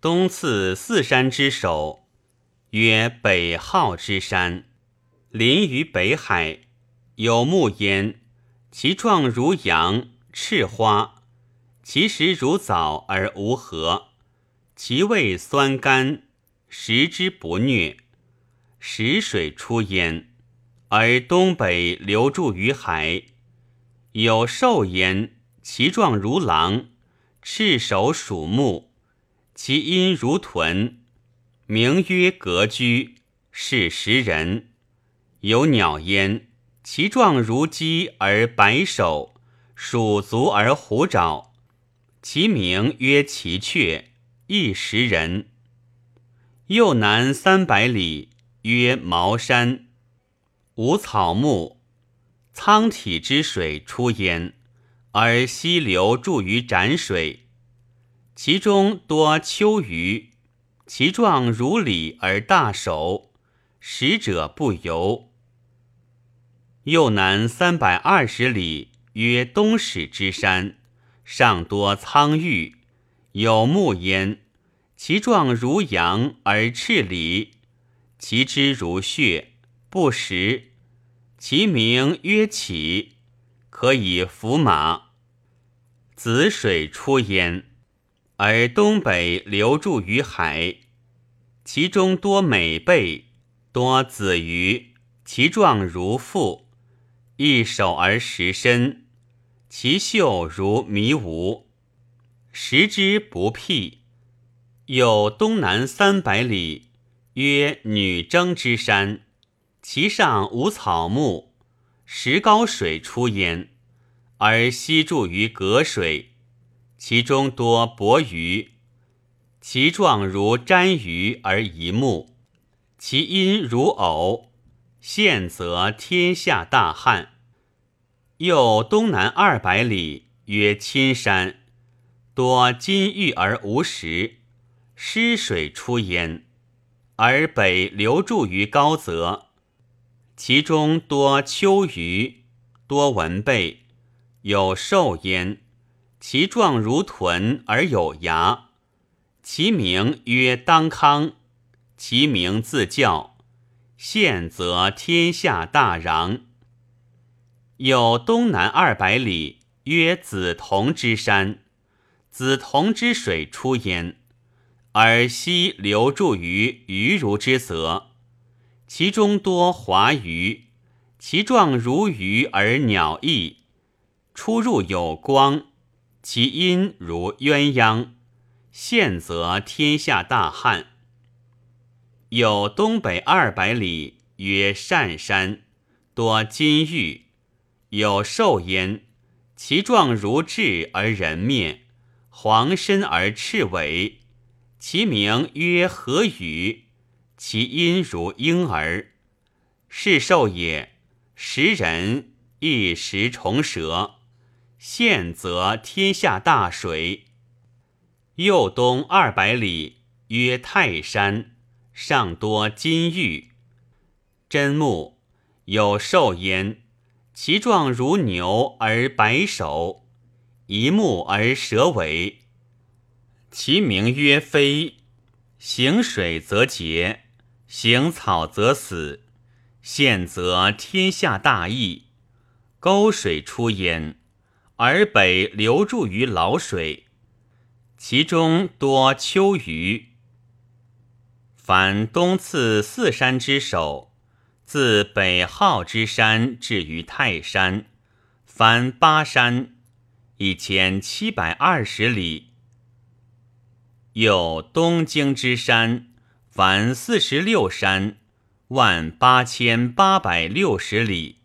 东次四山之首，曰北浩之山，临于北海，有木焉，其状如羊，赤花，其实如枣而无核，其味酸甘，食之不虐。食水出焉，而东北流注于海，有兽焉，其状如狼，赤首属目。其音如豚，名曰格居，是食人。有鸟焉，其状如鸡而白首，鼠足而虎爪，其名曰奇雀，亦食人。又南三百里，曰茅山，无草木，苍体之水出焉，而溪流注于斩水。其中多秋鱼，其状如鲤而大首，食者不游。又南三百二十里，曰东始之山，上多苍玉，有木焉，其状如羊而赤鲤，其肢如血，不食。其名曰起，可以伏马。子水出焉。而东北流注于海，其中多美贝，多子鱼，其状如腹，一手而食身，其嗅如迷芜，食之不辟。有东南三百里，曰女征之山，其上无草木，石膏水出焉，而西注于隔水。其中多薄鱼，其状如鲇鱼而一目，其音如偶，现则天下大旱。又东南二百里，曰青山，多金玉而无石，湿水出焉，而北流注于高泽，其中多秋鱼，多文贝，有兽焉。其状如豚而有牙，其名曰当康，其名自叫，现则天下大壤。有东南二百里，曰梓潼之山，梓潼之水出焉，而西流注于鱼如之泽，其中多华鱼，其状如鱼而鸟翼，出入有光。其音如鸳鸯，现则天下大旱。有东北二百里，曰善山，多金玉，有兽焉，其状如雉而人面，黄身而赤尾，其名曰何羽，其音如婴儿，是兽也。食人亦食虫蛇。现则天下大水。右东二百里，曰泰山，上多金玉，真木，有兽焉，其状如牛而白首，一目而蛇尾，其名曰飞。行水则竭，行草则死。现则天下大疫，沟水出焉。而北流注于老水，其中多秋鱼。凡东次四山之首，自北浩之山至于泰山，凡八山，一千七百二十里。有东京之山，凡四十六山，万八千八百六十里。